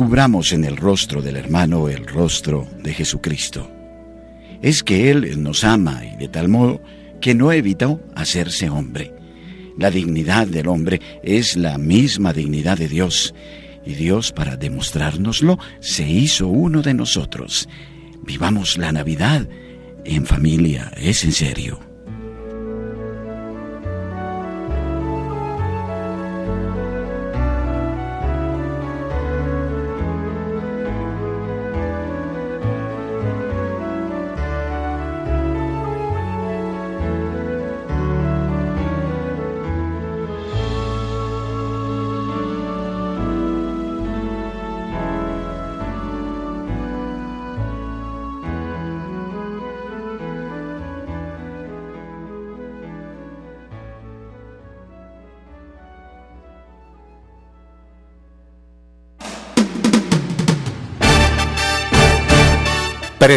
descubramos en el rostro del hermano el rostro de Jesucristo. Es que Él nos ama y de tal modo que no evitó hacerse hombre. La dignidad del hombre es la misma dignidad de Dios, y Dios, para demostrárnoslo, se hizo uno de nosotros. Vivamos la Navidad en familia, es en serio.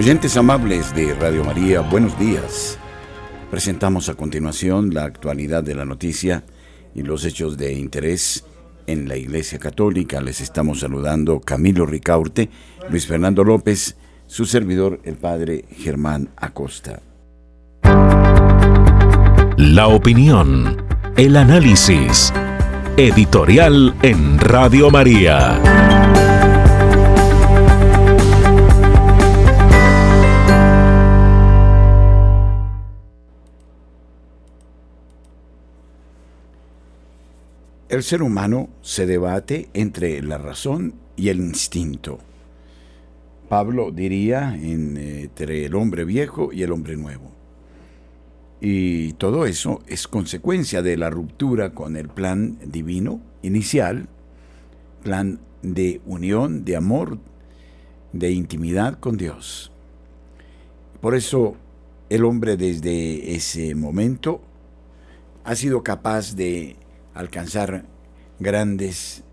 Oyentes amables de Radio María, buenos días. Presentamos a continuación la actualidad de la noticia y los hechos de interés en la Iglesia Católica. Les estamos saludando Camilo Ricaurte, Luis Fernando López, su servidor, el Padre Germán Acosta. La opinión, el análisis, editorial en Radio María. El ser humano se debate entre la razón y el instinto. Pablo diría entre el hombre viejo y el hombre nuevo. Y todo eso es consecuencia de la ruptura con el plan divino inicial, plan de unión, de amor, de intimidad con Dios. Por eso el hombre desde ese momento ha sido capaz de alcanzar grandes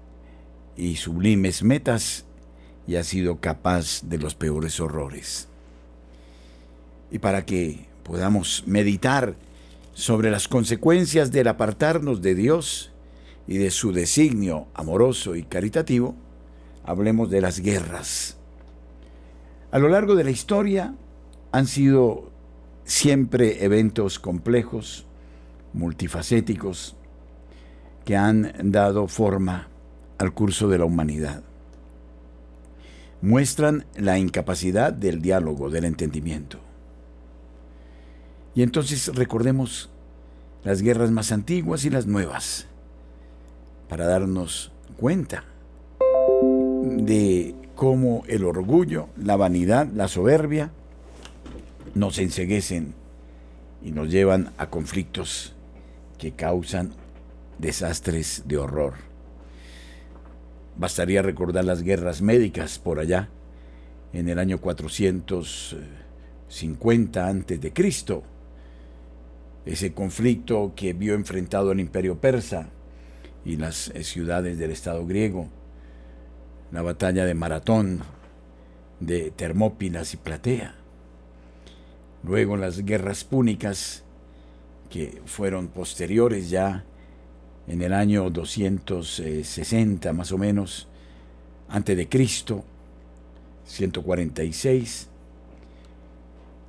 y sublimes metas y ha sido capaz de los peores horrores. Y para que podamos meditar sobre las consecuencias del apartarnos de Dios y de su designio amoroso y caritativo, hablemos de las guerras. A lo largo de la historia han sido siempre eventos complejos, multifacéticos, que han dado forma al curso de la humanidad. Muestran la incapacidad del diálogo, del entendimiento. Y entonces recordemos las guerras más antiguas y las nuevas, para darnos cuenta de cómo el orgullo, la vanidad, la soberbia nos enseguecen y nos llevan a conflictos que causan desastres de horror. Bastaría recordar las guerras médicas por allá, en el año 450 antes de Cristo. Ese conflicto que vio enfrentado el imperio persa y las eh, ciudades del Estado griego, la batalla de Maratón, de Termópilas y Platea. Luego las guerras púnicas, que fueron posteriores ya en el año 260 más o menos, antes de Cristo, 146.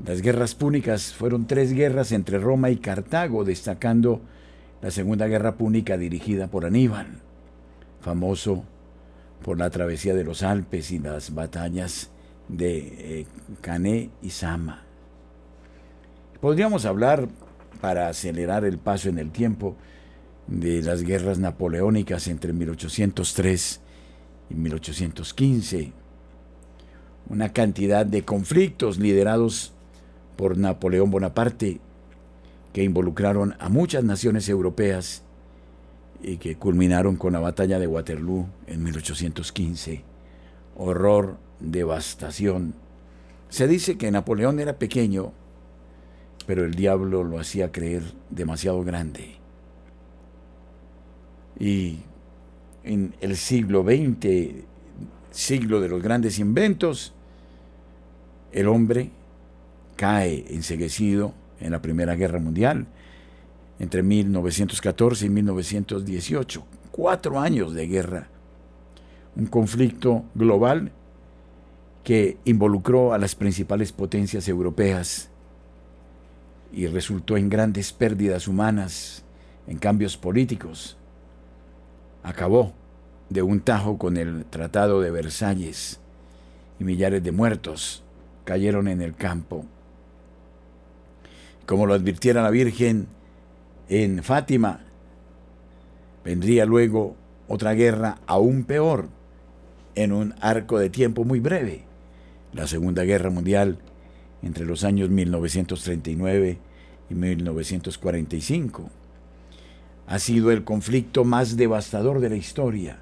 Las guerras púnicas fueron tres guerras entre Roma y Cartago, destacando la Segunda Guerra Púnica dirigida por Aníbal, famoso por la travesía de los Alpes y las batallas de eh, Cané y Sama. Podríamos hablar, para acelerar el paso en el tiempo, de las guerras napoleónicas entre 1803 y 1815, una cantidad de conflictos liderados por Napoleón Bonaparte que involucraron a muchas naciones europeas y que culminaron con la batalla de Waterloo en 1815. Horror, devastación. Se dice que Napoleón era pequeño, pero el diablo lo hacía creer demasiado grande. Y en el siglo XX, siglo de los grandes inventos, el hombre cae enseguecido en la Primera Guerra Mundial entre 1914 y 1918. Cuatro años de guerra. Un conflicto global que involucró a las principales potencias europeas y resultó en grandes pérdidas humanas, en cambios políticos. Acabó de un tajo con el Tratado de Versalles y millares de muertos cayeron en el campo. Como lo advirtiera la Virgen en Fátima, vendría luego otra guerra aún peor en un arco de tiempo muy breve, la Segunda Guerra Mundial entre los años 1939 y 1945. Ha sido el conflicto más devastador de la historia,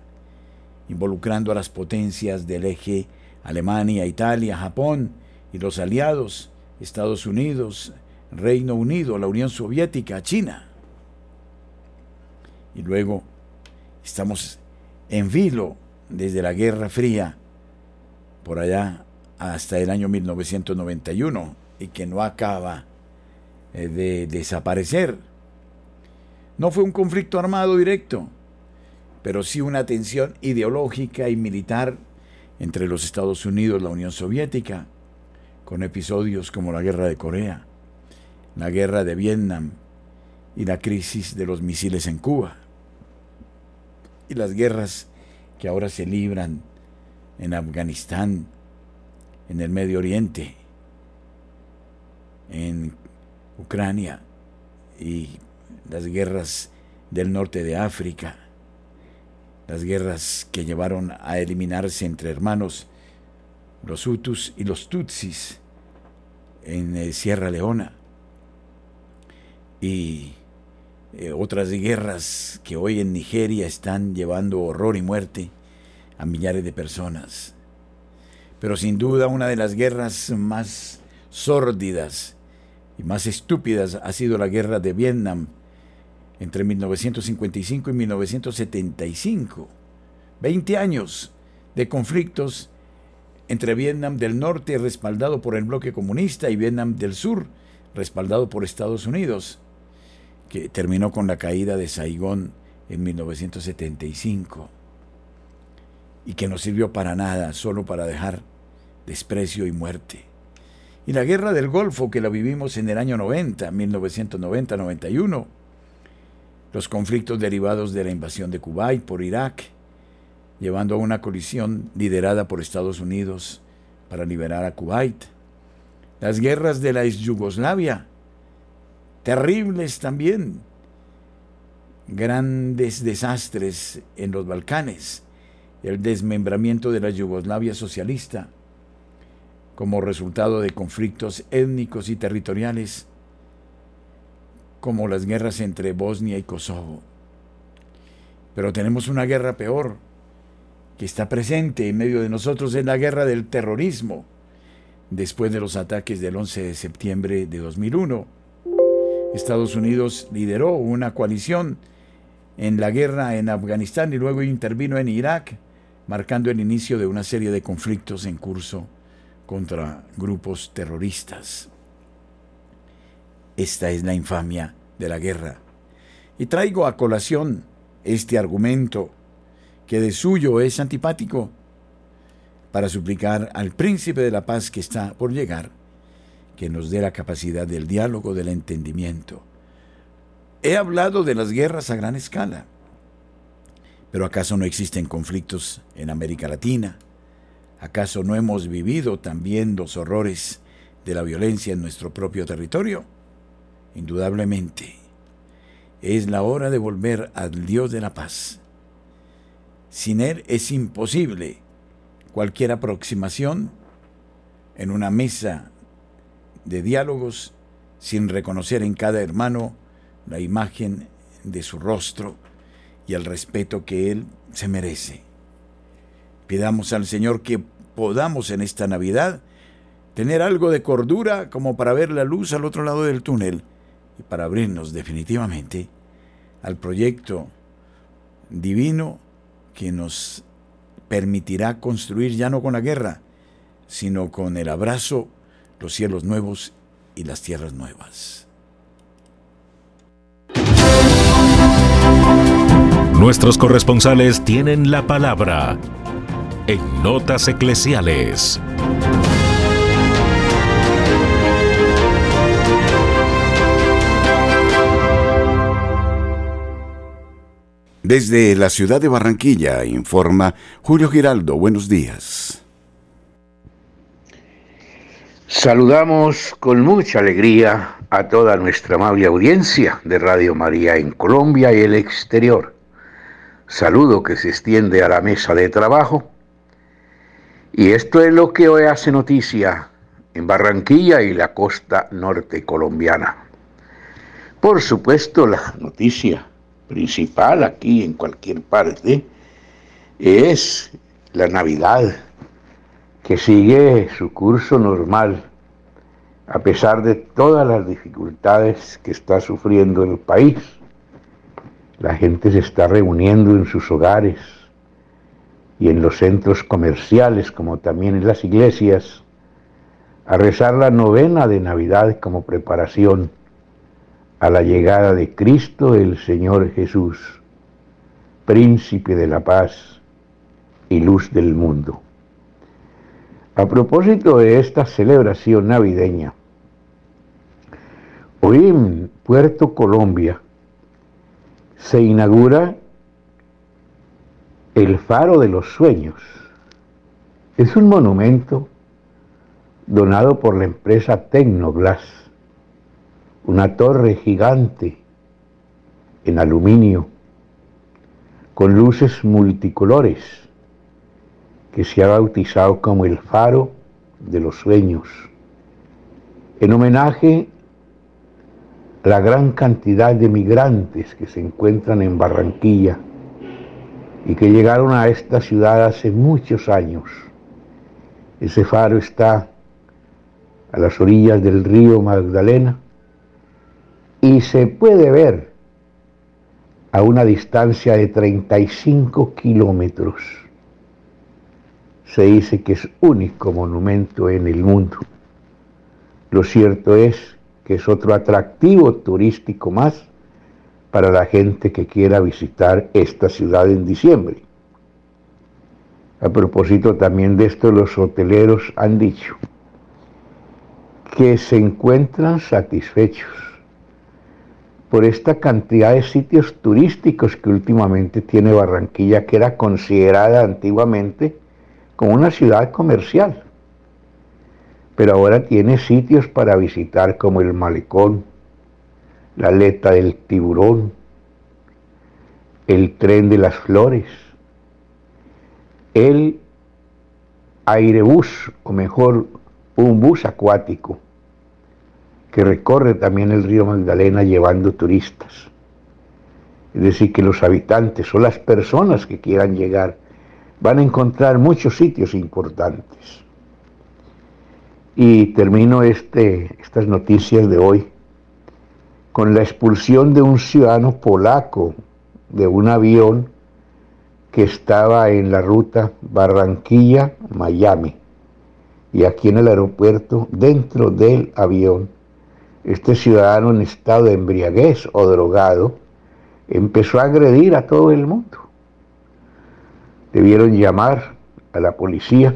involucrando a las potencias del eje Alemania, Italia, Japón y los aliados, Estados Unidos, Reino Unido, la Unión Soviética, China. Y luego estamos en vilo desde la Guerra Fría, por allá hasta el año 1991, y que no acaba eh, de desaparecer. No fue un conflicto armado directo, pero sí una tensión ideológica y militar entre los Estados Unidos y la Unión Soviética, con episodios como la Guerra de Corea, la Guerra de Vietnam y la crisis de los misiles en Cuba, y las guerras que ahora se libran en Afganistán, en el Medio Oriente, en Ucrania y las guerras del norte de África, las guerras que llevaron a eliminarse entre hermanos los Hutus y los Tutsis en eh, Sierra Leona y eh, otras guerras que hoy en Nigeria están llevando horror y muerte a millares de personas. Pero sin duda una de las guerras más sórdidas y más estúpidas ha sido la guerra de Vietnam entre 1955 y 1975. 20 años de conflictos entre Vietnam del Norte, respaldado por el bloque comunista, y Vietnam del Sur, respaldado por Estados Unidos, que terminó con la caída de Saigón en 1975 y que no sirvió para nada, solo para dejar desprecio y muerte. Y la guerra del Golfo que la vivimos en el año 90, 1990-91, los conflictos derivados de la invasión de Kuwait por Irak, llevando a una colisión liderada por Estados Unidos para liberar a Kuwait, las guerras de la ex Yugoslavia, terribles también, grandes desastres en los Balcanes, el desmembramiento de la Yugoslavia socialista como resultado de conflictos étnicos y territoriales, como las guerras entre Bosnia y Kosovo. Pero tenemos una guerra peor, que está presente en medio de nosotros, es la guerra del terrorismo, después de los ataques del 11 de septiembre de 2001. Estados Unidos lideró una coalición en la guerra en Afganistán y luego intervino en Irak marcando el inicio de una serie de conflictos en curso contra grupos terroristas. Esta es la infamia de la guerra. Y traigo a colación este argumento que de suyo es antipático para suplicar al príncipe de la paz que está por llegar que nos dé la capacidad del diálogo, del entendimiento. He hablado de las guerras a gran escala pero ¿acaso no existen conflictos en América Latina? ¿Acaso no hemos vivido también los horrores de la violencia en nuestro propio territorio? Indudablemente. Es la hora de volver al Dios de la paz. Sin Él es imposible cualquier aproximación en una mesa de diálogos sin reconocer en cada hermano la imagen de su rostro y el respeto que Él se merece. Pidamos al Señor que podamos en esta Navidad tener algo de cordura como para ver la luz al otro lado del túnel y para abrirnos definitivamente al proyecto divino que nos permitirá construir ya no con la guerra, sino con el abrazo, los cielos nuevos y las tierras nuevas. Nuestros corresponsales tienen la palabra en Notas Eclesiales. Desde la ciudad de Barranquilla informa Julio Giraldo. Buenos días. Saludamos con mucha alegría a toda nuestra amable audiencia de Radio María en Colombia y el exterior. Saludo que se extiende a la mesa de trabajo. Y esto es lo que hoy hace noticia en Barranquilla y la costa norte colombiana. Por supuesto, la noticia principal aquí en cualquier parte es la Navidad, que sigue su curso normal, a pesar de todas las dificultades que está sufriendo el país. La gente se está reuniendo en sus hogares y en los centros comerciales, como también en las iglesias, a rezar la novena de Navidad como preparación a la llegada de Cristo el Señor Jesús, príncipe de la paz y luz del mundo. A propósito de esta celebración navideña, hoy en Puerto Colombia se inaugura el Faro de los Sueños. Es un monumento donado por la empresa Tecnoglass una torre gigante en aluminio con luces multicolores que se ha bautizado como el faro de los sueños, en homenaje a la gran cantidad de migrantes que se encuentran en Barranquilla y que llegaron a esta ciudad hace muchos años. Ese faro está a las orillas del río Magdalena y se puede ver a una distancia de 35 kilómetros. Se dice que es único monumento en el mundo. Lo cierto es que es otro atractivo turístico más para la gente que quiera visitar esta ciudad en diciembre. A propósito también de esto, los hoteleros han dicho que se encuentran satisfechos por esta cantidad de sitios turísticos que últimamente tiene Barranquilla, que era considerada antiguamente como una ciudad comercial. Pero ahora tiene sitios para visitar como el malecón, la aleta del tiburón, el tren de las flores, el airebús, o mejor, un bus acuático, que recorre también el río Magdalena llevando turistas. Es decir, que los habitantes o las personas que quieran llegar van a encontrar muchos sitios importantes. Y termino este, estas noticias de hoy con la expulsión de un ciudadano polaco de un avión que estaba en la ruta Barranquilla-Miami. Y aquí en el aeropuerto, dentro del avión, este ciudadano en estado de embriaguez o drogado empezó a agredir a todo el mundo. Debieron llamar a la policía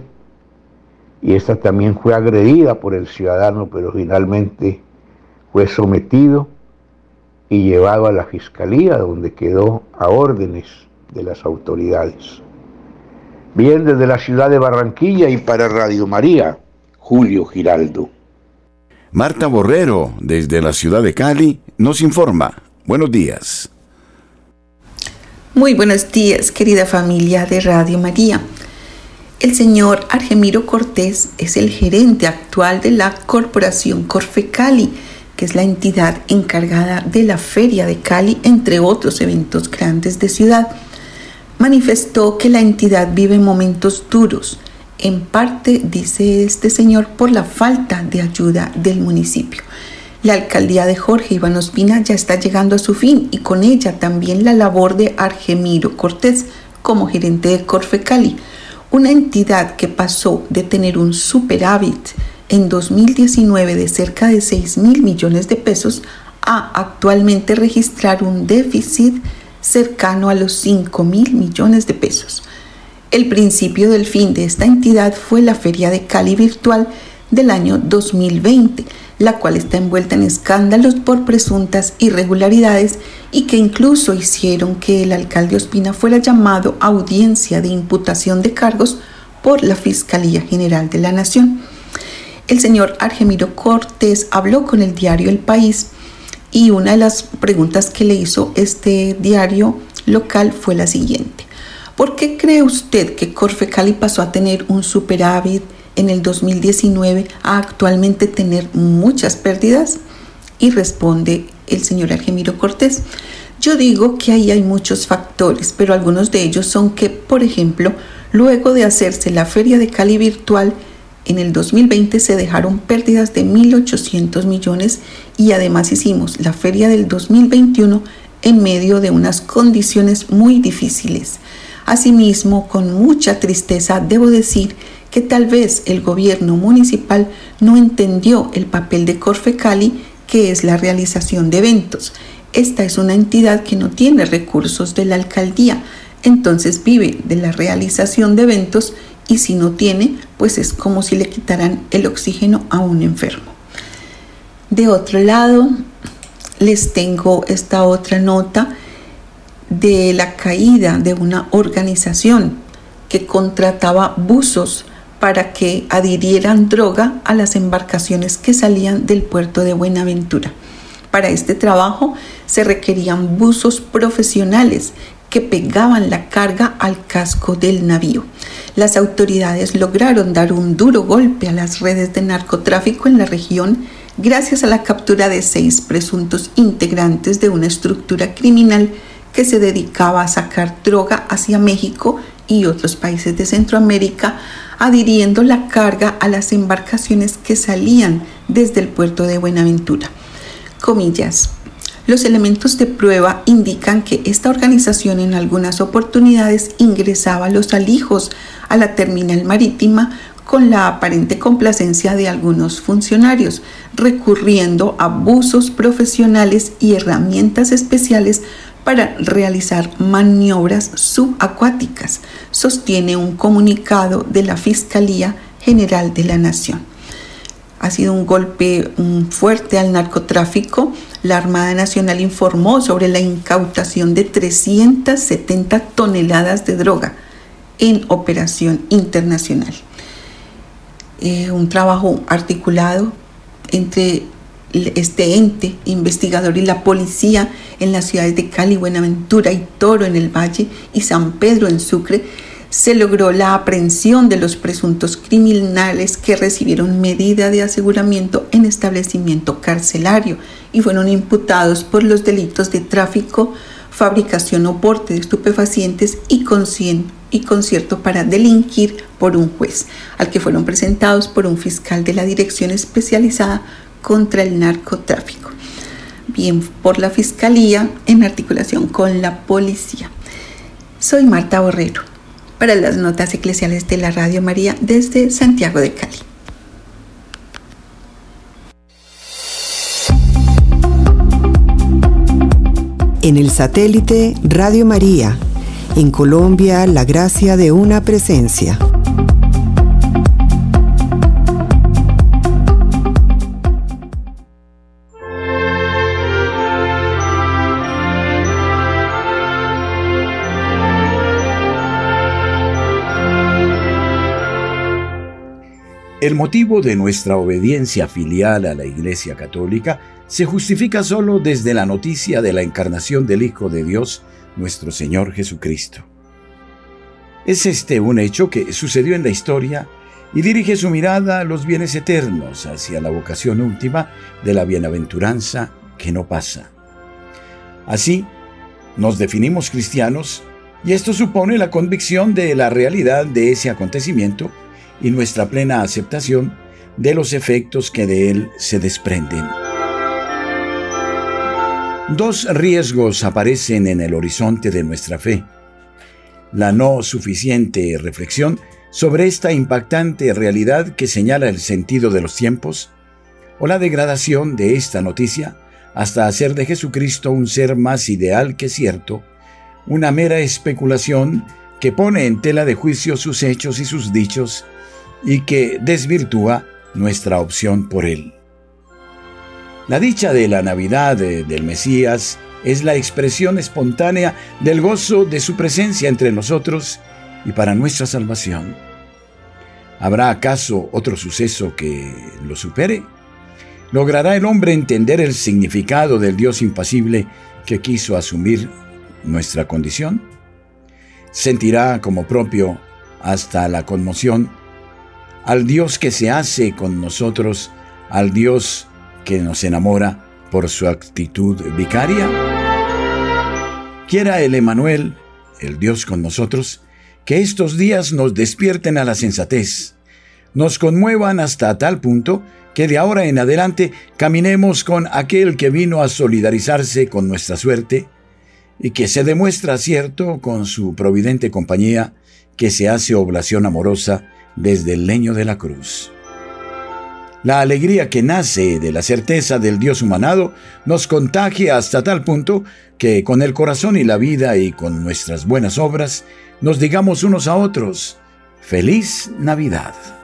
y esta también fue agredida por el ciudadano, pero finalmente fue sometido y llevado a la fiscalía, donde quedó a órdenes de las autoridades. Bien, desde la ciudad de Barranquilla y para Radio María, Julio Giraldo. Marta Borrero, desde la ciudad de Cali, nos informa. Buenos días. Muy buenos días, querida familia de Radio María. El señor Argemiro Cortés es el gerente actual de la Corporación Corfe Cali, que es la entidad encargada de la Feria de Cali, entre otros eventos grandes de ciudad, manifestó que la entidad vive momentos duros, en parte, dice este señor, por la falta de ayuda del municipio. La alcaldía de Jorge Iván Ospina ya está llegando a su fin y con ella también la labor de Argemiro Cortés como gerente de Corfe Cali, una entidad que pasó de tener un superávit en 2019 de cerca de 6 mil millones de pesos a actualmente registrar un déficit cercano a los 5 mil millones de pesos. El principio del fin de esta entidad fue la Feria de Cali Virtual del año 2020, la cual está envuelta en escándalos por presuntas irregularidades y que incluso hicieron que el alcalde Ospina fuera llamado a audiencia de imputación de cargos por la Fiscalía General de la Nación el señor Argemiro Cortés habló con el diario El País y una de las preguntas que le hizo este diario local fue la siguiente. ¿Por qué cree usted que Corfecali pasó a tener un superávit en el 2019 a actualmente tener muchas pérdidas? Y responde el señor Argemiro Cortés. Yo digo que ahí hay muchos factores, pero algunos de ellos son que, por ejemplo, luego de hacerse la feria de Cali virtual, en el 2020 se dejaron pérdidas de 1.800 millones y además hicimos la feria del 2021 en medio de unas condiciones muy difíciles. Asimismo, con mucha tristeza, debo decir que tal vez el gobierno municipal no entendió el papel de Corfecali, que es la realización de eventos. Esta es una entidad que no tiene recursos de la alcaldía, entonces vive de la realización de eventos y si no tiene, pues es como si le quitaran el oxígeno a un enfermo. De otro lado, les tengo esta otra nota de la caída de una organización que contrataba buzos para que adhirieran droga a las embarcaciones que salían del puerto de Buenaventura. Para este trabajo se requerían buzos profesionales que pegaban la carga al casco del navío. Las autoridades lograron dar un duro golpe a las redes de narcotráfico en la región gracias a la captura de seis presuntos integrantes de una estructura criminal que se dedicaba a sacar droga hacia México y otros países de Centroamérica, adhiriendo la carga a las embarcaciones que salían desde el puerto de Buenaventura. Comillas, los elementos de prueba indican que esta organización en algunas oportunidades ingresaba los alijos a la terminal marítima con la aparente complacencia de algunos funcionarios, recurriendo a abusos profesionales y herramientas especiales para realizar maniobras subacuáticas, sostiene un comunicado de la Fiscalía General de la Nación. Ha sido un golpe fuerte al narcotráfico la Armada Nacional informó sobre la incautación de 370 toneladas de droga en operación internacional. Eh, un trabajo articulado entre este ente investigador y la policía en las ciudades de Cali, Buenaventura y Toro en el Valle y San Pedro en Sucre se logró la aprehensión de los presuntos criminales que recibieron medida de aseguramiento en establecimiento carcelario y fueron imputados por los delitos de tráfico, fabricación o porte de estupefacientes y, y concierto para delinquir por un juez, al que fueron presentados por un fiscal de la Dirección Especializada contra el Narcotráfico. Bien, por la Fiscalía en articulación con la policía. Soy Marta Borrero para las notas eclesiales de la Radio María desde Santiago de Cali. En el satélite Radio María, en Colombia, la gracia de una presencia. El motivo de nuestra obediencia filial a la Iglesia Católica se justifica solo desde la noticia de la encarnación del Hijo de Dios, nuestro Señor Jesucristo. Es este un hecho que sucedió en la historia y dirige su mirada a los bienes eternos, hacia la vocación última de la bienaventuranza que no pasa. Así, nos definimos cristianos y esto supone la convicción de la realidad de ese acontecimiento y nuestra plena aceptación de los efectos que de él se desprenden. Dos riesgos aparecen en el horizonte de nuestra fe. La no suficiente reflexión sobre esta impactante realidad que señala el sentido de los tiempos, o la degradación de esta noticia hasta hacer de Jesucristo un ser más ideal que cierto, una mera especulación que pone en tela de juicio sus hechos y sus dichos y que desvirtúa nuestra opción por él. La dicha de la Navidad del Mesías es la expresión espontánea del gozo de su presencia entre nosotros y para nuestra salvación. ¿Habrá acaso otro suceso que lo supere? ¿Logrará el hombre entender el significado del Dios impasible que quiso asumir nuestra condición? ¿Sentirá como propio hasta la conmoción al Dios que se hace con nosotros, al Dios que nos enamora por su actitud vicaria? Quiera el Emanuel, el Dios con nosotros, que estos días nos despierten a la sensatez, nos conmuevan hasta tal punto que de ahora en adelante caminemos con aquel que vino a solidarizarse con nuestra suerte y que se demuestra cierto con su providente compañía que se hace oblación amorosa desde el leño de la cruz. La alegría que nace de la certeza del Dios humanado nos contagia hasta tal punto que con el corazón y la vida y con nuestras buenas obras nos digamos unos a otros, feliz Navidad.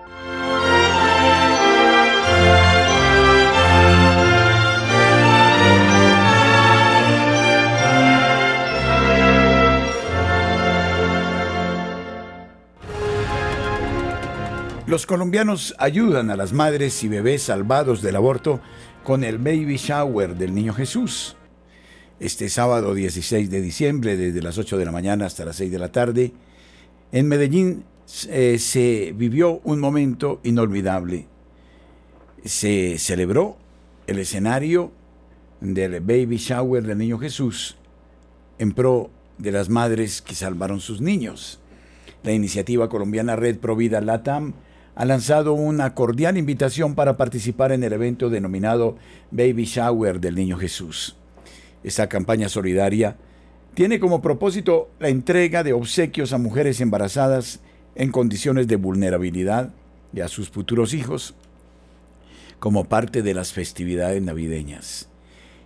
Los colombianos ayudan a las madres y bebés salvados del aborto con el baby shower del niño Jesús. Este sábado 16 de diciembre, desde las 8 de la mañana hasta las 6 de la tarde, en Medellín eh, se vivió un momento inolvidable. Se celebró el escenario del baby shower del niño Jesús en pro de las madres que salvaron sus niños. La iniciativa colombiana Red Provida Latam ha lanzado una cordial invitación para participar en el evento denominado Baby Shower del Niño Jesús. Esta campaña solidaria tiene como propósito la entrega de obsequios a mujeres embarazadas en condiciones de vulnerabilidad y a sus futuros hijos como parte de las festividades navideñas.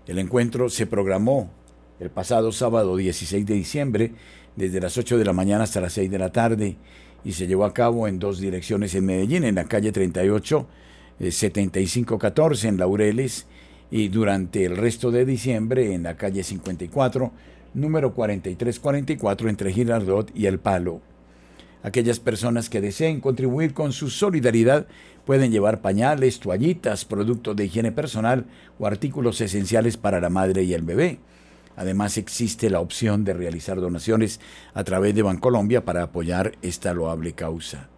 El encuentro se programó el pasado sábado 16 de diciembre desde las 8 de la mañana hasta las 6 de la tarde y se llevó a cabo en dos direcciones en Medellín, en la calle 38, 7514 eh, en Laureles y durante el resto de diciembre en la calle 54, número 4344 entre Girardot y El Palo. Aquellas personas que deseen contribuir con su solidaridad pueden llevar pañales, toallitas, productos de higiene personal o artículos esenciales para la madre y el bebé. Además existe la opción de realizar donaciones a través de Bancolombia para apoyar esta loable causa.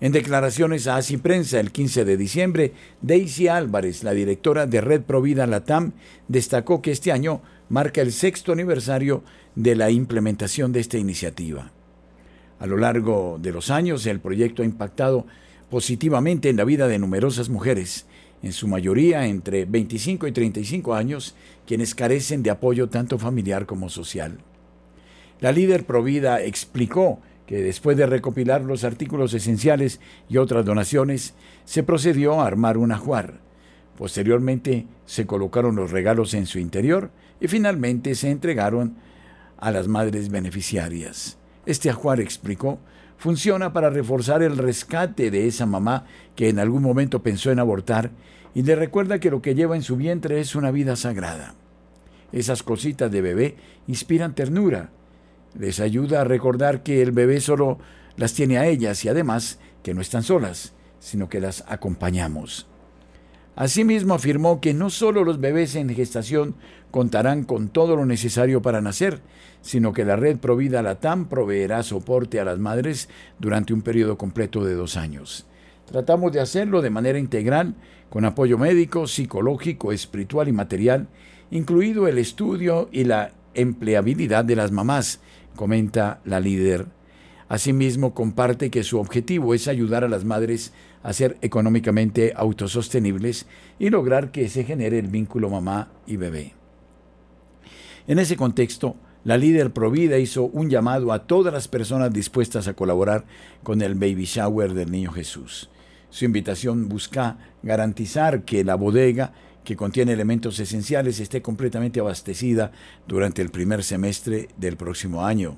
En declaraciones a Así Prensa el 15 de diciembre, Daisy Álvarez, la directora de Red Provida Latam, destacó que este año marca el sexto aniversario de la implementación de esta iniciativa. A lo largo de los años, el proyecto ha impactado positivamente en la vida de numerosas mujeres, en su mayoría entre 25 y 35 años, quienes carecen de apoyo tanto familiar como social. La líder Provida explicó que después de recopilar los artículos esenciales y otras donaciones, se procedió a armar un ajuar. Posteriormente se colocaron los regalos en su interior y finalmente se entregaron a las madres beneficiarias. Este ajuar, explicó, funciona para reforzar el rescate de esa mamá que en algún momento pensó en abortar y le recuerda que lo que lleva en su vientre es una vida sagrada. Esas cositas de bebé inspiran ternura, les ayuda a recordar que el bebé solo las tiene a ellas y además que no están solas, sino que las acompañamos. Asimismo afirmó que no solo los bebés en gestación contarán con todo lo necesario para nacer, sino que la red Provida Latam proveerá soporte a las madres durante un periodo completo de dos años. Tratamos de hacerlo de manera integral, con apoyo médico, psicológico, espiritual y material, incluido el estudio y la empleabilidad de las mamás, comenta la líder. Asimismo, comparte que su objetivo es ayudar a las madres a ser económicamente autosostenibles y lograr que se genere el vínculo mamá y bebé. En ese contexto, la líder Provida hizo un llamado a todas las personas dispuestas a colaborar con el baby shower del Niño Jesús. Su invitación busca garantizar que la bodega, que contiene elementos esenciales, esté completamente abastecida durante el primer semestre del próximo año.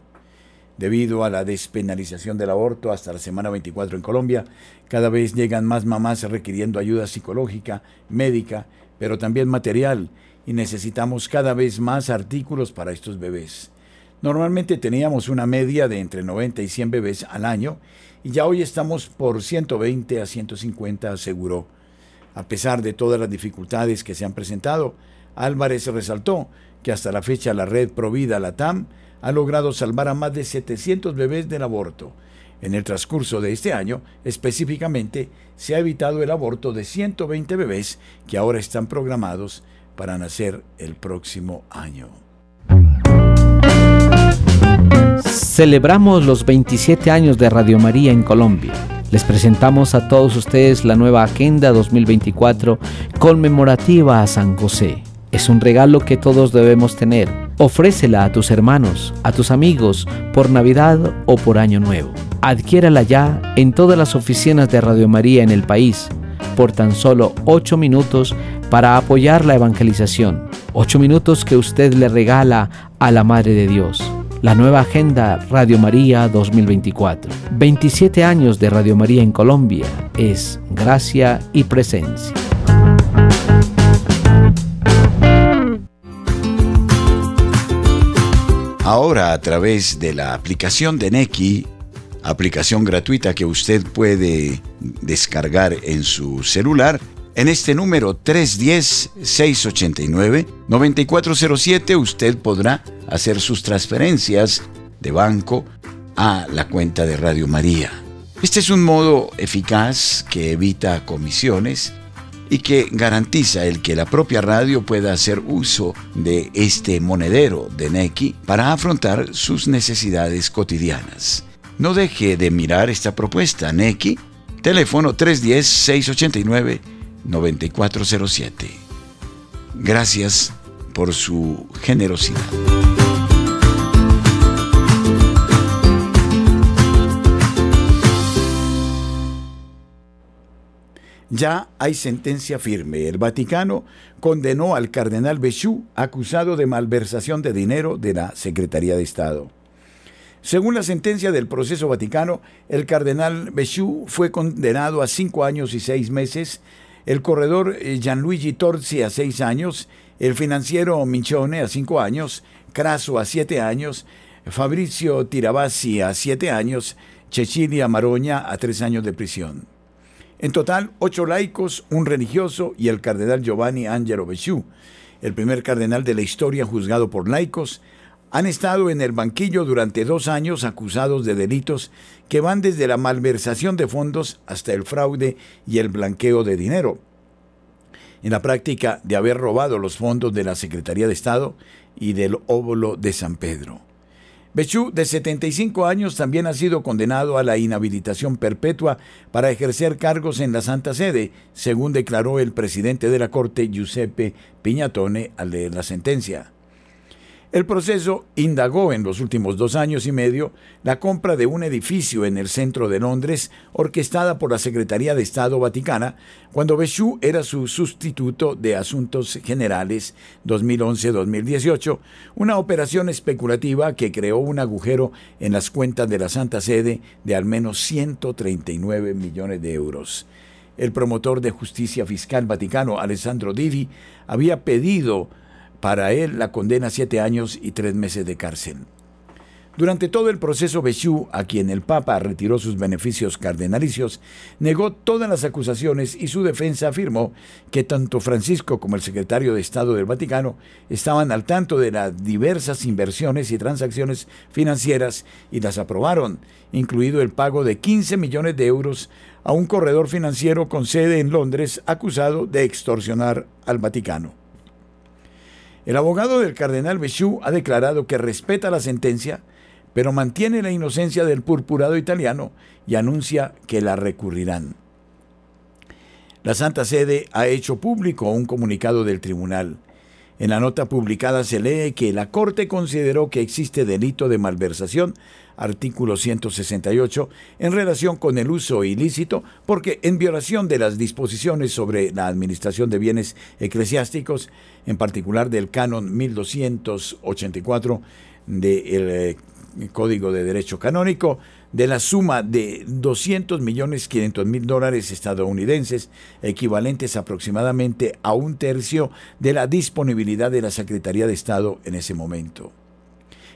Debido a la despenalización del aborto hasta la semana 24 en Colombia, cada vez llegan más mamás requiriendo ayuda psicológica, médica, pero también material, y necesitamos cada vez más artículos para estos bebés. Normalmente teníamos una media de entre 90 y 100 bebés al año y ya hoy estamos por 120 a 150, aseguró. A pesar de todas las dificultades que se han presentado, Álvarez resaltó que hasta la fecha la red Provida Latam ha logrado salvar a más de 700 bebés del aborto. En el transcurso de este año, específicamente, se ha evitado el aborto de 120 bebés que ahora están programados para nacer el próximo año. Celebramos los 27 años de Radio María en Colombia. Les presentamos a todos ustedes la nueva Agenda 2024 conmemorativa a San José. Es un regalo que todos debemos tener. Ofrécela a tus hermanos, a tus amigos, por Navidad o por Año Nuevo. Adquiérala ya en todas las oficinas de Radio María en el país por tan solo 8 minutos para apoyar la evangelización. 8 minutos que usted le regala a la Madre de Dios. La nueva agenda Radio María 2024. 27 años de Radio María en Colombia es gracia y presencia. Ahora a través de la aplicación de Neki aplicación gratuita que usted puede descargar en su celular. En este número 310-689-9407 usted podrá hacer sus transferencias de banco a la cuenta de Radio María. Este es un modo eficaz que evita comisiones y que garantiza el que la propia radio pueda hacer uso de este monedero de Neki para afrontar sus necesidades cotidianas. No deje de mirar esta propuesta. Neki, teléfono 310-689-9407. Gracias por su generosidad. Ya hay sentencia firme. El Vaticano condenó al cardenal Béchou acusado de malversación de dinero de la Secretaría de Estado. Según la sentencia del proceso vaticano, el cardenal Béchou fue condenado a cinco años y seis meses, el corredor eh, Gianluigi Torzi a seis años, el financiero Mincione a cinco años, Craso a siete años, Fabrizio Tirabassi a siete años, Cecilia Maroña a tres años de prisión. En total, ocho laicos, un religioso y el cardenal Giovanni Angelo Béchou, el primer cardenal de la historia juzgado por laicos, han estado en el banquillo durante dos años acusados de delitos que van desde la malversación de fondos hasta el fraude y el blanqueo de dinero. En la práctica de haber robado los fondos de la Secretaría de Estado y del óvulo de San Pedro. Bechú, de 75 años, también ha sido condenado a la inhabilitación perpetua para ejercer cargos en la Santa Sede, según declaró el presidente de la Corte, Giuseppe Piñatone, al leer la sentencia. El proceso indagó en los últimos dos años y medio la compra de un edificio en el centro de Londres, orquestada por la Secretaría de Estado Vaticana, cuando Béchou era su sustituto de Asuntos Generales 2011-2018, una operación especulativa que creó un agujero en las cuentas de la Santa Sede de al menos 139 millones de euros. El promotor de justicia fiscal vaticano, Alessandro Divi, había pedido para él la condena siete años y tres meses de cárcel. Durante todo el proceso Béchu, a quien el Papa retiró sus beneficios cardenalicios, negó todas las acusaciones y su defensa afirmó que tanto Francisco como el secretario de Estado del Vaticano estaban al tanto de las diversas inversiones y transacciones financieras y las aprobaron, incluido el pago de 15 millones de euros a un corredor financiero con sede en Londres acusado de extorsionar al Vaticano. El abogado del cardenal Béchu ha declarado que respeta la sentencia, pero mantiene la inocencia del purpurado italiano y anuncia que la recurrirán. La Santa Sede ha hecho público un comunicado del tribunal. En la nota publicada se lee que la Corte consideró que existe delito de malversación, artículo 168, en relación con el uso ilícito, porque en violación de las disposiciones sobre la administración de bienes eclesiásticos, en particular del canon 1284 del eh, Código de Derecho Canónico, de la suma de 200 millones 500 mil dólares estadounidenses, equivalentes aproximadamente a un tercio de la disponibilidad de la Secretaría de Estado en ese momento.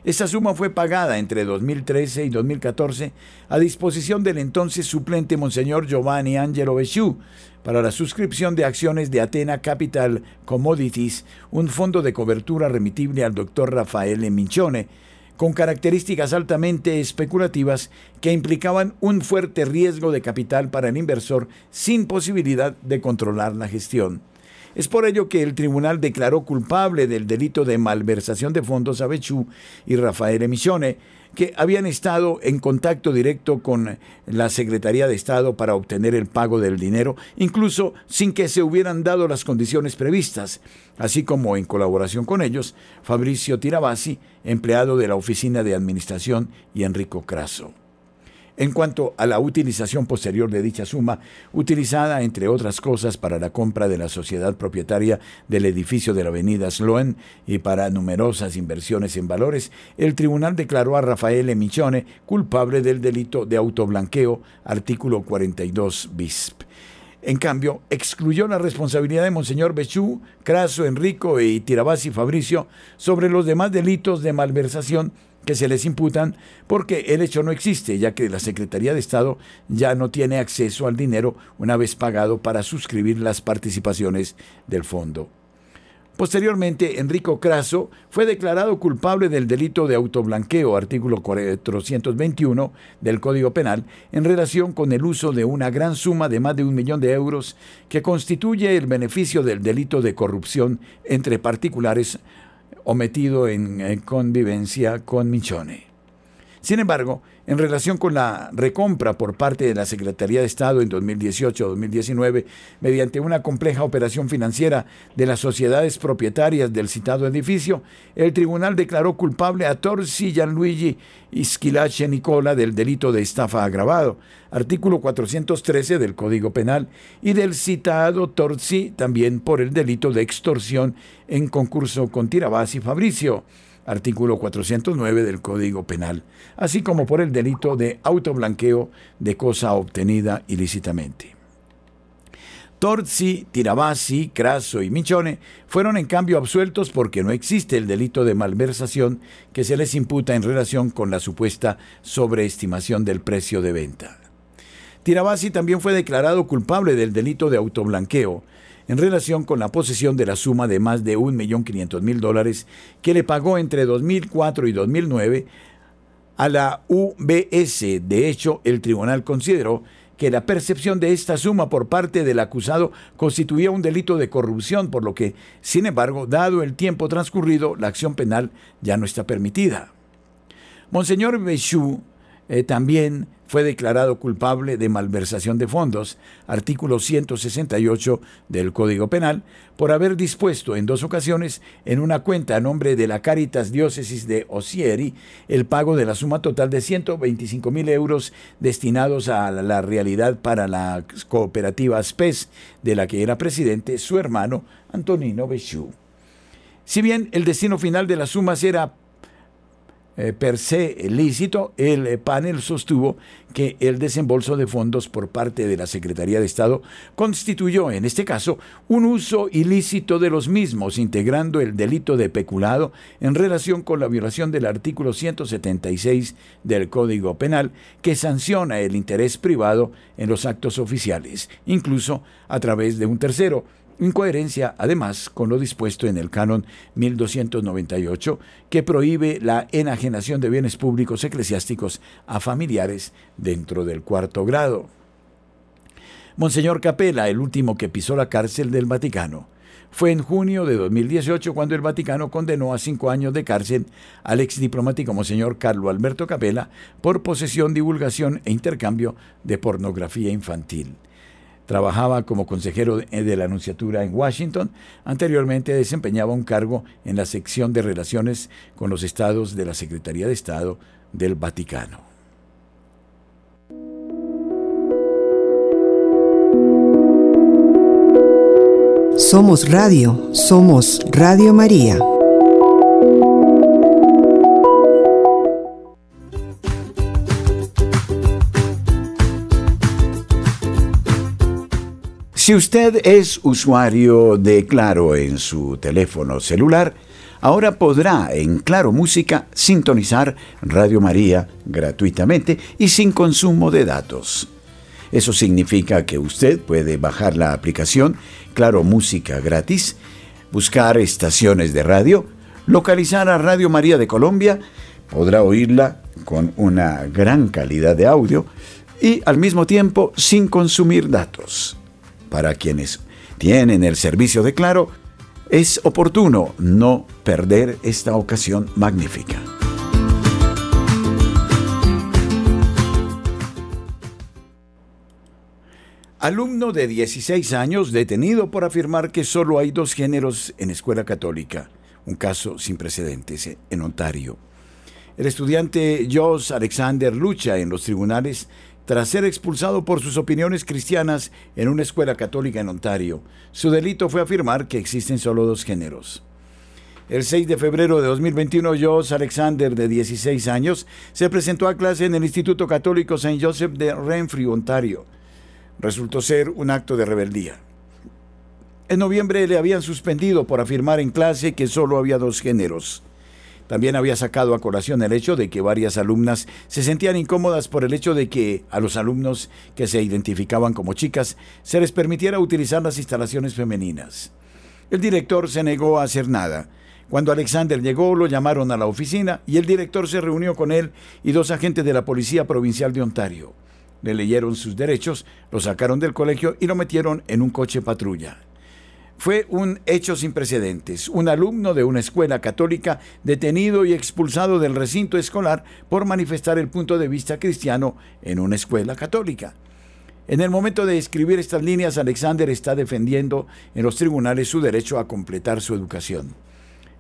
Esta suma fue pagada entre 2013 y 2014 a disposición del entonces suplente Monseñor Giovanni Angelo Besciu para la suscripción de acciones de Atena Capital Commodities, un fondo de cobertura remitible al doctor Rafael Minchone, con características altamente especulativas que implicaban un fuerte riesgo de capital para el inversor sin posibilidad de controlar la gestión. Es por ello que el tribunal declaró culpable del delito de malversación de fondos a Bechú y Rafael Emissione, que habían estado en contacto directo con la Secretaría de Estado para obtener el pago del dinero, incluso sin que se hubieran dado las condiciones previstas, así como en colaboración con ellos, Fabricio Tirabassi, empleado de la Oficina de Administración, y Enrico Craso. En cuanto a la utilización posterior de dicha suma, utilizada entre otras cosas para la compra de la sociedad propietaria del edificio de la avenida Sloan y para numerosas inversiones en valores, el tribunal declaró a Rafael Emichone culpable del delito de autoblanqueo, artículo 42 bis. En cambio, excluyó la responsabilidad de Monseñor Bechú, Craso, Enrico y Tirabassi Fabricio sobre los demás delitos de malversación que se les imputan porque el hecho no existe, ya que la Secretaría de Estado ya no tiene acceso al dinero una vez pagado para suscribir las participaciones del fondo. Posteriormente, Enrico Craso fue declarado culpable del delito de autoblanqueo, artículo 421 del Código Penal, en relación con el uso de una gran suma de más de un millón de euros que constituye el beneficio del delito de corrupción entre particulares o metido en, convivencia con Michone. Sin embargo, en relación con la recompra por parte de la Secretaría de Estado en 2018-2019, mediante una compleja operación financiera de las sociedades propietarias del citado edificio, el tribunal declaró culpable a Torsi Gianluigi Isquilache Nicola del delito de estafa agravado, artículo 413 del Código Penal, y del citado Torsi también por el delito de extorsión en concurso con Tirabás y Fabricio artículo 409 del Código Penal, así como por el delito de autoblanqueo de cosa obtenida ilícitamente. Torzi, Tirabassi, Craso y Michone fueron en cambio absueltos porque no existe el delito de malversación que se les imputa en relación con la supuesta sobreestimación del precio de venta. Tirabassi también fue declarado culpable del delito de autoblanqueo, en relación con la posesión de la suma de más de 1.500.000 dólares que le pagó entre 2004 y 2009 a la UBS. De hecho, el tribunal consideró que la percepción de esta suma por parte del acusado constituía un delito de corrupción, por lo que, sin embargo, dado el tiempo transcurrido, la acción penal ya no está permitida. Monseñor Béchou eh, también fue declarado culpable de malversación de fondos, artículo 168 del Código Penal, por haber dispuesto en dos ocasiones en una cuenta a nombre de la Caritas Diócesis de Osieri el pago de la suma total de 125 mil euros destinados a la realidad para la cooperativa SPES, de la que era presidente su hermano Antonino Bechú. Si bien el destino final de las sumas era eh, per se lícito, el eh, panel sostuvo que el desembolso de fondos por parte de la Secretaría de Estado constituyó, en este caso, un uso ilícito de los mismos, integrando el delito de peculado en relación con la violación del artículo 176 del Código Penal, que sanciona el interés privado en los actos oficiales, incluso a través de un tercero en coherencia además con lo dispuesto en el canon 1298, que prohíbe la enajenación de bienes públicos eclesiásticos a familiares dentro del cuarto grado. Monseñor Capella, el último que pisó la cárcel del Vaticano, fue en junio de 2018 cuando el Vaticano condenó a cinco años de cárcel al ex diplomático Monseñor Carlo Alberto Capella por posesión, divulgación e intercambio de pornografía infantil. Trabajaba como consejero de la Anunciatura en Washington. Anteriormente desempeñaba un cargo en la sección de relaciones con los estados de la Secretaría de Estado del Vaticano. Somos Radio, somos Radio María. Si usted es usuario de Claro en su teléfono celular, ahora podrá en Claro Música sintonizar Radio María gratuitamente y sin consumo de datos. Eso significa que usted puede bajar la aplicación Claro Música gratis, buscar estaciones de radio, localizar a Radio María de Colombia, podrá oírla con una gran calidad de audio y al mismo tiempo sin consumir datos para quienes tienen el servicio de Claro, es oportuno no perder esta ocasión magnífica. Alumno de 16 años detenido por afirmar que solo hay dos géneros en escuela católica, un caso sin precedentes en Ontario. El estudiante Jos Alexander lucha en los tribunales tras ser expulsado por sus opiniones cristianas en una escuela católica en Ontario. Su delito fue afirmar que existen solo dos géneros. El 6 de febrero de 2021, Josh Alexander, de 16 años, se presentó a clase en el Instituto Católico St. Joseph de Renfrew, Ontario. Resultó ser un acto de rebeldía. En noviembre le habían suspendido por afirmar en clase que solo había dos géneros. También había sacado a colación el hecho de que varias alumnas se sentían incómodas por el hecho de que a los alumnos que se identificaban como chicas se les permitiera utilizar las instalaciones femeninas. El director se negó a hacer nada. Cuando Alexander llegó, lo llamaron a la oficina y el director se reunió con él y dos agentes de la Policía Provincial de Ontario. Le leyeron sus derechos, lo sacaron del colegio y lo metieron en un coche patrulla fue un hecho sin precedentes. Un alumno de una escuela católica detenido y expulsado del recinto escolar por manifestar el punto de vista cristiano en una escuela católica. En el momento de escribir estas líneas, Alexander está defendiendo en los tribunales su derecho a completar su educación.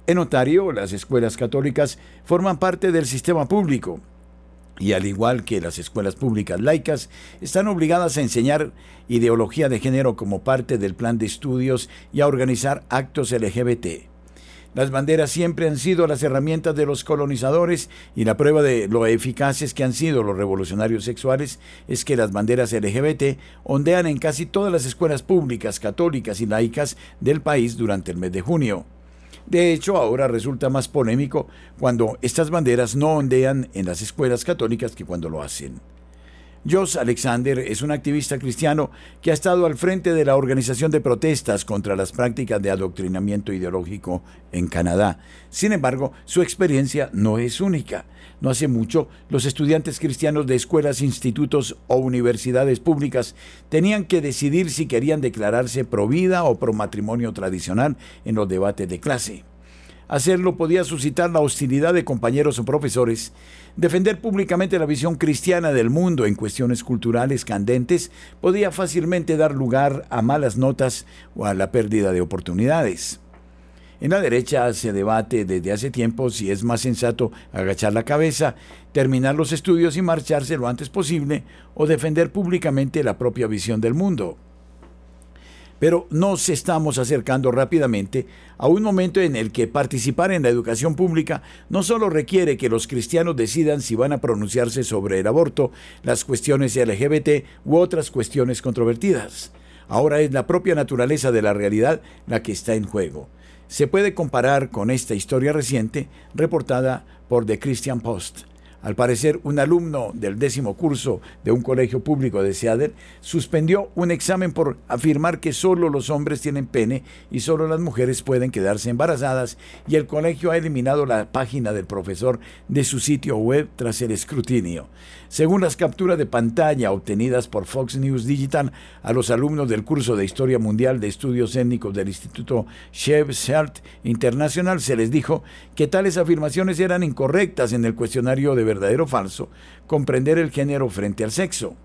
En Ontario, las escuelas católicas forman parte del sistema público y al igual que las escuelas públicas laicas, están obligadas a enseñar ideología de género como parte del plan de estudios y a organizar actos LGBT. Las banderas siempre han sido las herramientas de los colonizadores y la prueba de lo eficaces que han sido los revolucionarios sexuales es que las banderas LGBT ondean en casi todas las escuelas públicas, católicas y laicas del país durante el mes de junio. De hecho, ahora resulta más polémico cuando estas banderas no ondean en las escuelas católicas que cuando lo hacen. Josh Alexander es un activista cristiano que ha estado al frente de la organización de protestas contra las prácticas de adoctrinamiento ideológico en Canadá. Sin embargo, su experiencia no es única. No hace mucho, los estudiantes cristianos de escuelas, institutos o universidades públicas tenían que decidir si querían declararse pro vida o pro matrimonio tradicional en los debates de clase. Hacerlo podía suscitar la hostilidad de compañeros o profesores. Defender públicamente la visión cristiana del mundo en cuestiones culturales candentes podía fácilmente dar lugar a malas notas o a la pérdida de oportunidades. En la derecha se debate desde hace tiempo si es más sensato agachar la cabeza, terminar los estudios y marcharse lo antes posible o defender públicamente la propia visión del mundo. Pero nos estamos acercando rápidamente a un momento en el que participar en la educación pública no solo requiere que los cristianos decidan si van a pronunciarse sobre el aborto, las cuestiones LGBT u otras cuestiones controvertidas. Ahora es la propia naturaleza de la realidad la que está en juego. Se puede comparar con esta historia reciente reportada por The Christian Post. Al parecer, un alumno del décimo curso de un colegio público de Seattle suspendió un examen por afirmar que solo los hombres tienen pene y solo las mujeres pueden quedarse embarazadas y el colegio ha eliminado la página del profesor de su sitio web tras el escrutinio. Según las capturas de pantalla obtenidas por Fox News Digital a los alumnos del curso de Historia Mundial de Estudios Étnicos del Instituto Chev Internacional, se les dijo que tales afirmaciones eran incorrectas en el cuestionario de verdadero o falso, comprender el género frente al sexo.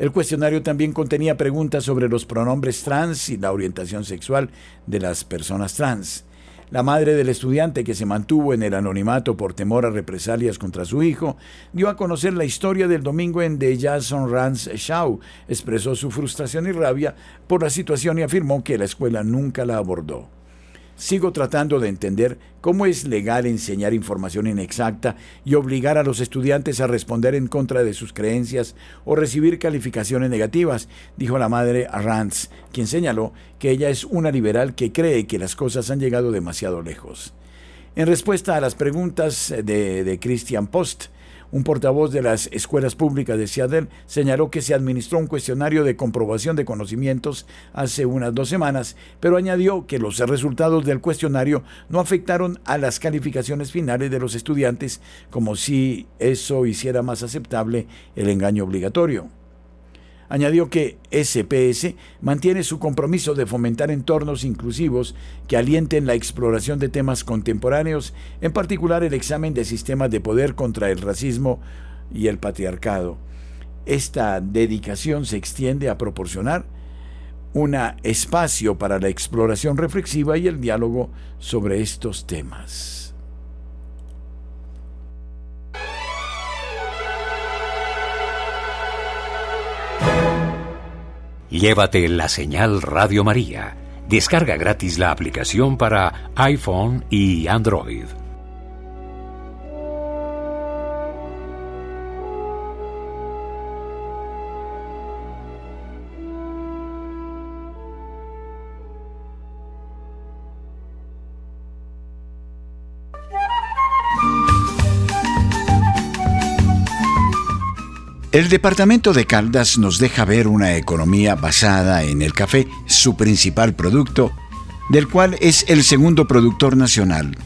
El cuestionario también contenía preguntas sobre los pronombres trans y la orientación sexual de las personas trans. La madre del estudiante, que se mantuvo en el anonimato por temor a represalias contra su hijo, dio a conocer la historia del domingo en The Jason Rance Show. Expresó su frustración y rabia por la situación y afirmó que la escuela nunca la abordó. Sigo tratando de entender cómo es legal enseñar información inexacta y obligar a los estudiantes a responder en contra de sus creencias o recibir calificaciones negativas, dijo la madre Arranz, quien señaló que ella es una liberal que cree que las cosas han llegado demasiado lejos. En respuesta a las preguntas de, de Christian Post, un portavoz de las escuelas públicas de Seattle señaló que se administró un cuestionario de comprobación de conocimientos hace unas dos semanas, pero añadió que los resultados del cuestionario no afectaron a las calificaciones finales de los estudiantes, como si eso hiciera más aceptable el engaño obligatorio. Añadió que SPS mantiene su compromiso de fomentar entornos inclusivos que alienten la exploración de temas contemporáneos, en particular el examen de sistemas de poder contra el racismo y el patriarcado. Esta dedicación se extiende a proporcionar un espacio para la exploración reflexiva y el diálogo sobre estos temas. Llévate la señal Radio María. Descarga gratis la aplicación para iPhone y Android. El departamento de Caldas nos deja ver una economía basada en el café, su principal producto, del cual es el segundo productor nacional.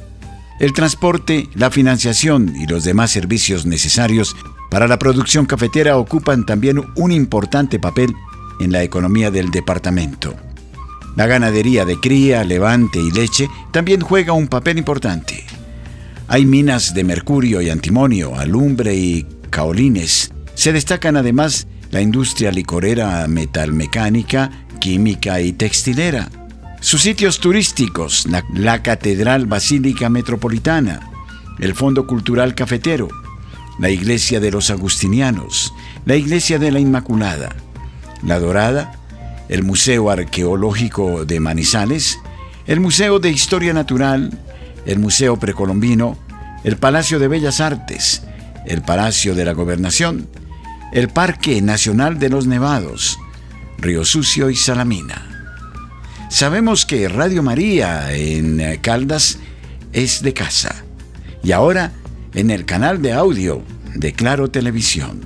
El transporte, la financiación y los demás servicios necesarios para la producción cafetera ocupan también un importante papel en la economía del departamento. La ganadería de cría, levante y leche también juega un papel importante. Hay minas de mercurio y antimonio, alumbre y caolines, se destacan además la industria licorera, metalmecánica, química y textilera. Sus sitios turísticos, la, Catedral Basílica Metropolitana, el Fondo Cultural Cafetero, la Iglesia de los Agustinianos, la Iglesia de la Inmaculada, la Dorada, el Museo Arqueológico de Manizales, el Museo de Historia Natural, el Museo Precolombino, el Palacio de Bellas Artes, el Palacio de la Gobernación, el Parque Nacional de los Nevados, Río Sucio y Salamina. Sabemos que Radio María en Caldas es de casa y ahora en el canal de audio de Claro Televisión.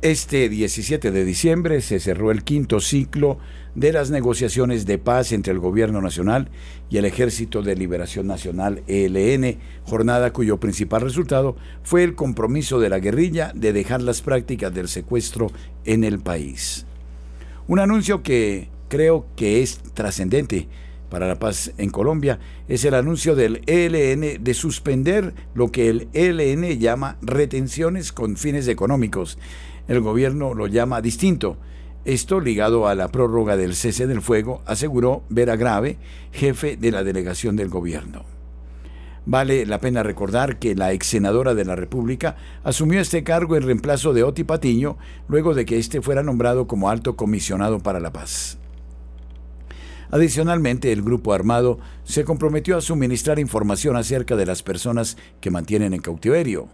Este 17 de diciembre se cerró el quinto ciclo de las negociaciones de paz entre el Gobierno Nacional y el Ejército de Liberación Nacional ELN, jornada cuyo principal resultado fue el compromiso de la guerrilla de dejar las prácticas del secuestro en el país. Un anuncio que creo que es trascendente para la paz en Colombia es el anuncio del ELN de suspender lo que el ELN llama retenciones con fines económicos el gobierno lo llama distinto. Esto ligado a la prórroga del cese del fuego, aseguró Vera Grave, jefe de la delegación del gobierno. Vale la pena recordar que la ex senadora de la República asumió este cargo en reemplazo de Oti Patiño luego de que éste fuera nombrado como alto comisionado para la paz. Adicionalmente, el grupo armado se comprometió a suministrar información acerca de las personas que mantienen en cautiverio.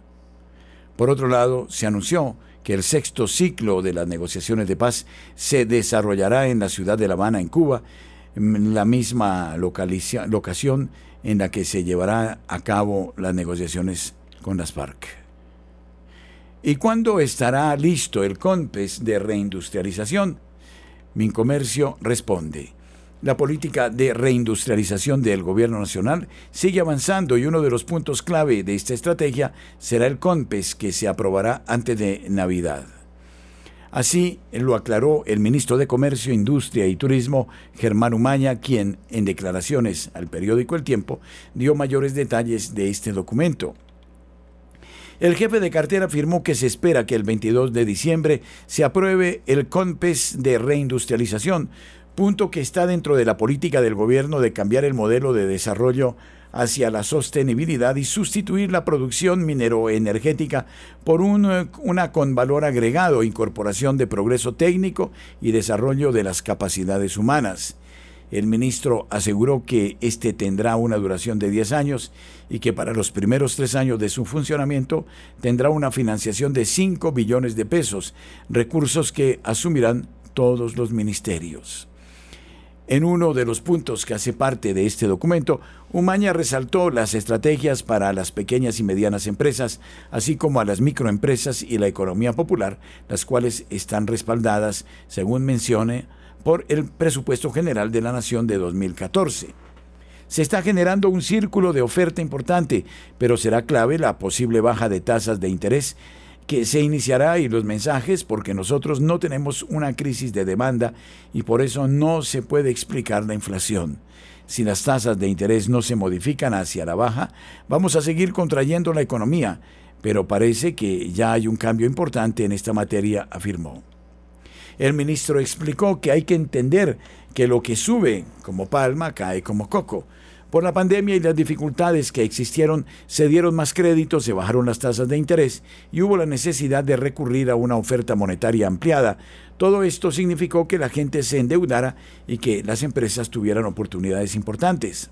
Por otro lado, se anunció que el sexto ciclo de las negociaciones de paz se desarrollará en la ciudad de La Habana, en Cuba, en la misma locación en la que se llevará a cabo las negociaciones con las FARC. ¿Y cuándo estará listo el CONPES de reindustrialización? Mincomercio responde. La política de reindustrialización del gobierno nacional sigue avanzando y uno de los puntos clave de esta estrategia será el CONPES que se aprobará antes de Navidad. Así lo aclaró el ministro de Comercio, Industria y Turismo, Germán Umaña, quien, en declaraciones al periódico El Tiempo, dio mayores detalles de este documento. El jefe de cartera afirmó que se espera que el 22 de diciembre se apruebe el CONPES de reindustrialización, punto que está dentro de la política del gobierno de cambiar el modelo de desarrollo hacia la sostenibilidad y sustituir la producción mineroenergética por una con valor agregado, incorporación de progreso técnico y desarrollo de las capacidades humanas. El ministro aseguró que este tendrá una duración de 10 años y que para los primeros tres años de su funcionamiento tendrá una financiación de 5 billones de pesos, recursos que asumirán todos los ministerios. En uno de los puntos que hace parte de este documento, Umaña resaltó las estrategias para las pequeñas y medianas empresas, así como a las microempresas y la economía popular, las cuales están respaldadas, según mencione, por el presupuesto general de la Nación de 2014. Se está generando un círculo de oferta importante, pero será clave la posible baja de tasas de interés que se iniciará y los mensajes porque nosotros no tenemos una crisis de demanda y por eso no se puede explicar la inflación. Si las tasas de interés no se modifican hacia la baja, vamos a seguir contrayendo la economía, pero parece que ya hay un cambio importante en esta materia, afirmó. El ministro explicó que hay que entender que lo que sube como palma cae como coco por la pandemia y las dificultades que existieron, se dieron más créditos, se bajaron las tasas de interés y hubo la necesidad de recurrir a una oferta monetaria ampliada. Todo esto significó que la gente se endeudara y que las empresas tuvieran oportunidades importantes.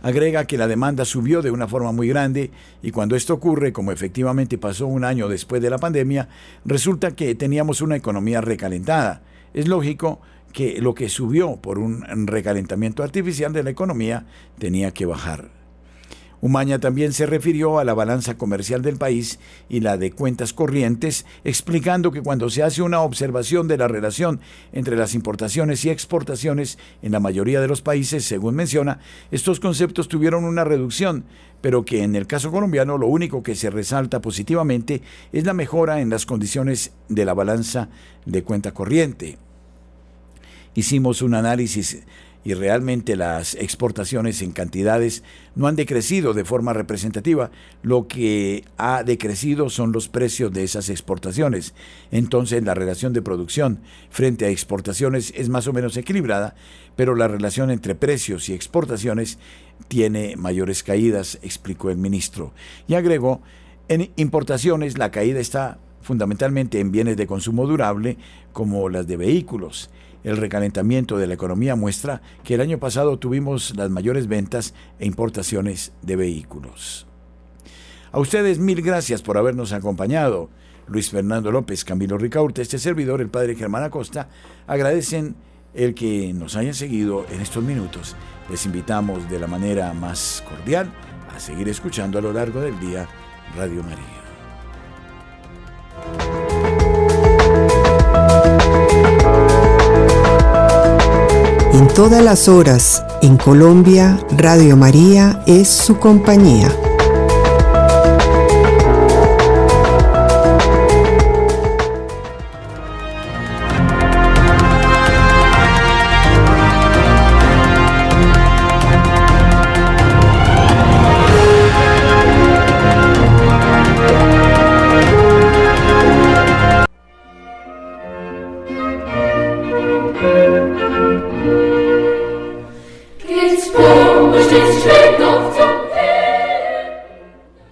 Agrega que la demanda subió de una forma muy grande y cuando esto ocurre, como efectivamente pasó un año después de la pandemia, resulta que teníamos una economía recalentada. Es lógico que lo que subió por un recalentamiento artificial de la economía tenía que bajar. Umaña también se refirió a la balanza comercial del país y la de cuentas corrientes, explicando que cuando se hace una observación de la relación entre las importaciones y exportaciones en la mayoría de los países, según menciona, estos conceptos tuvieron una reducción, pero que en el caso colombiano lo único que se resalta positivamente es la mejora en las condiciones de la balanza de cuenta corriente hicimos un análisis y realmente las exportaciones en cantidades no han decrecido de forma representativa. Lo que ha decrecido son los precios de esas exportaciones. Entonces la relación de producción frente a exportaciones es más o menos equilibrada, pero la relación entre precios y exportaciones tiene mayores caídas, explicó el ministro. Y agregó, en importaciones la caída está fundamentalmente en bienes de consumo durable como las de vehículos el recalentamiento de la economía muestra que el año pasado tuvimos las mayores ventas e importaciones de vehículos. A ustedes mil gracias por habernos acompañado. Luis Fernando López, Camilo Ricaurte, este servidor, el padre Germán Acosta, agradecen el que nos hayan seguido en estos minutos. Les invitamos de la manera más cordial a seguir escuchando a lo largo del día Radio María. Todas las horas, en Colombia, Radio María es su compañía.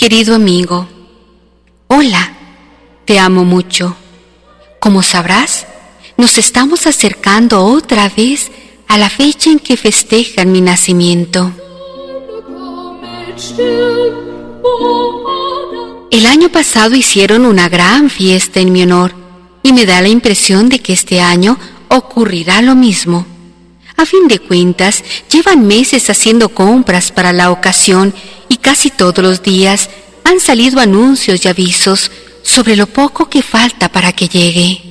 Querido amigo, hola, te amo mucho. Como sabrás, nos estamos acercando otra vez a la fecha en que festejan mi nacimiento. El año pasado hicieron una gran fiesta en mi honor y me da la impresión de que este año ocurrirá lo mismo. A fin de cuentas, llevan meses haciendo compras para la ocasión casi todos los días han salido anuncios y avisos sobre lo poco que falta para que llegue.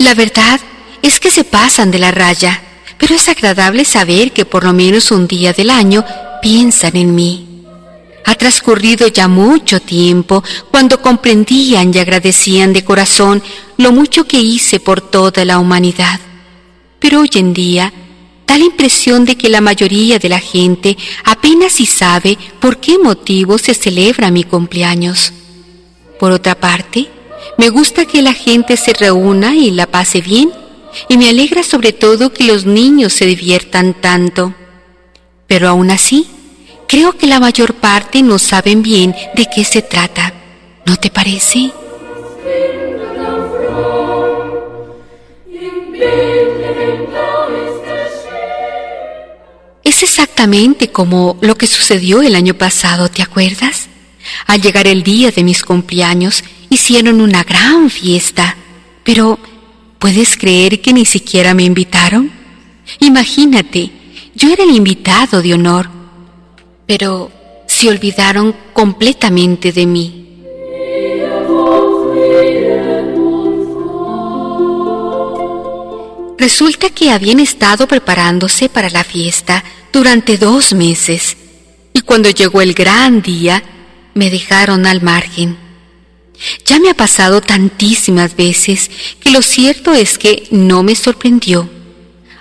La verdad es que se pasan de la raya, pero es agradable saber que por lo menos un día del año piensan en mí. Ha transcurrido ya mucho tiempo cuando comprendían y agradecían de corazón lo mucho que hice por toda la humanidad. Pero hoy en día da la impresión de que la mayoría de la gente apenas si sabe por qué motivo se celebra mi cumpleaños. Por otra parte, me gusta que la gente se reúna y la pase bien, y me alegra sobre todo que los niños se diviertan tanto. Pero aún así, creo que la mayor parte no saben bien de qué se trata. ¿No te parece? Exactamente como lo que sucedió el año pasado, ¿te acuerdas? Al llegar el día de mis cumpleaños, hicieron una gran fiesta, pero ¿puedes creer que ni siquiera me invitaron? Imagínate, yo era el invitado de honor, pero se olvidaron completamente de mí. Resulta que habían estado preparándose para la fiesta durante dos meses y cuando llegó el gran día me dejaron al margen. Ya me ha pasado tantísimas veces que lo cierto es que no me sorprendió.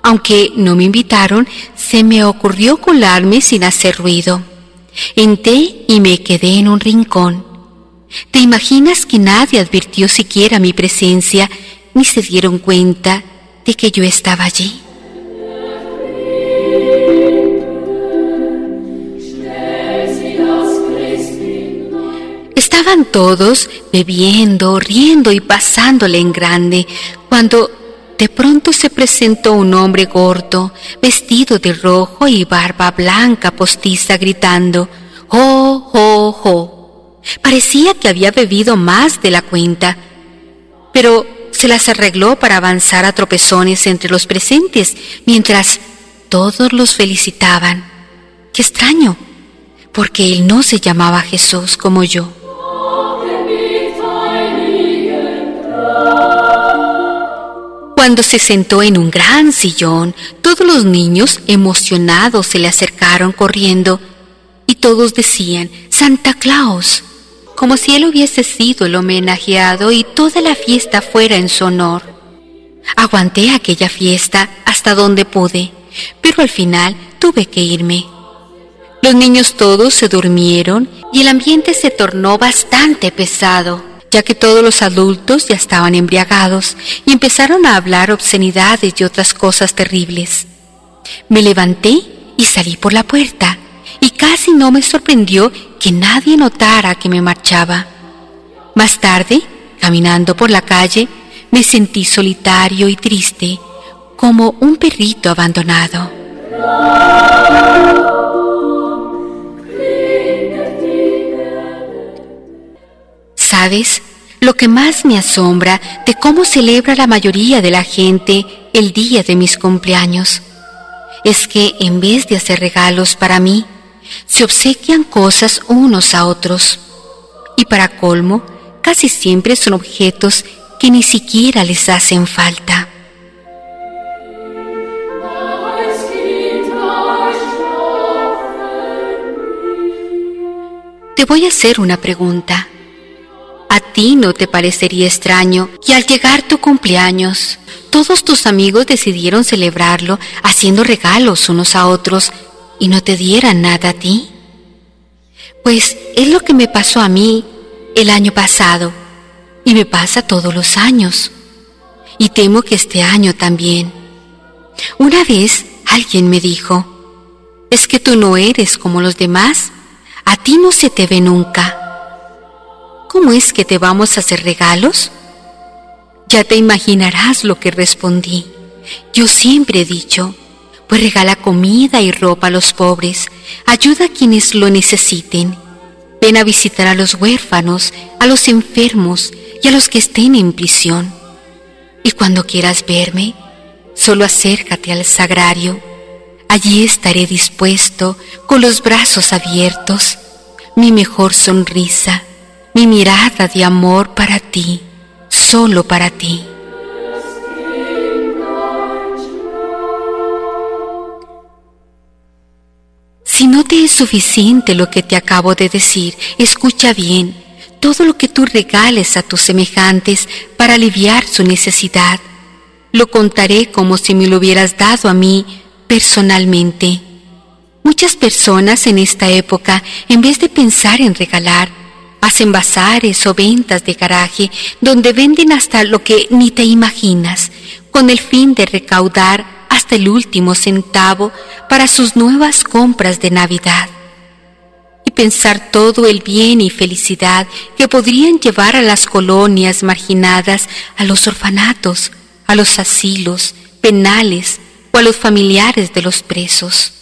Aunque no me invitaron, se me ocurrió colarme sin hacer ruido. Entré y me quedé en un rincón. ¿Te imaginas que nadie advirtió siquiera mi presencia ni se dieron cuenta de que yo estaba allí. Estaban todos bebiendo, riendo y pasándole en grande, cuando de pronto se presentó un hombre gordo, vestido de rojo y barba blanca postiza, gritando, ¡Oh, oh, oh! Parecía que había bebido más de la cuenta, pero se las arregló para avanzar a tropezones entre los presentes, mientras todos los felicitaban. Qué extraño, porque él no se llamaba Jesús como yo. Cuando se sentó en un gran sillón, todos los niños emocionados se le acercaron corriendo y todos decían, Santa Claus como si él hubiese sido el homenajeado y toda la fiesta fuera en su honor. Aguanté aquella fiesta hasta donde pude, pero al final tuve que irme. Los niños todos se durmieron y el ambiente se tornó bastante pesado, ya que todos los adultos ya estaban embriagados y empezaron a hablar obscenidades y otras cosas terribles. Me levanté y salí por la puerta y casi no me sorprendió que nadie notara que me marchaba. Más tarde, caminando por la calle, me sentí solitario y triste, como un perrito abandonado. ¿Sabes? Lo que más me asombra de cómo celebra la mayoría de la gente el día de mis cumpleaños es que en vez de hacer regalos para mí, se obsequian cosas unos a otros. Y para colmo, casi siempre son objetos que ni siquiera les hacen falta. Te voy a hacer una pregunta. ¿A ti no te parecería extraño que al llegar tu cumpleaños, todos tus amigos decidieron celebrarlo haciendo regalos unos a otros y no te diera nada a ti? Pues es lo que me pasó a mí el año pasado y me pasa todos los años. Y temo que este año también. Una vez Alguien me dijo, es que tú no eres como los demás, a ti no se te ve nunca. ¿Cómo es que te vamos a hacer regalos? Ya te imaginarás lo que respondí. Yo siempre he dicho, pues regala comida y ropa a los pobres, ayuda a quienes lo necesiten. Ven a visitar a los huérfanos, a los enfermos y a los que estén en prisión. Y cuando quieras verme, solo acércate al sagrario. Allí estaré dispuesto, con los brazos abiertos, mi mejor sonrisa, mi mirada de amor para ti, solo para ti. Si no te es suficiente lo que te acabo de decir, escucha bien todo lo que tú regales a tus semejantes para aliviar su necesidad. Lo contaré como si me lo hubieras dado a mí personalmente. Muchas personas en esta época, en vez de pensar en regalar, hacen bazares o ventas de garaje donde venden hasta lo que ni te imaginas, con el fin de recaudar el último centavo para sus nuevas compras de Navidad y pensar todo el bien y felicidad que podrían llevar a las colonias marginadas, a los orfanatos, a los asilos, penales o a los familiares de los presos.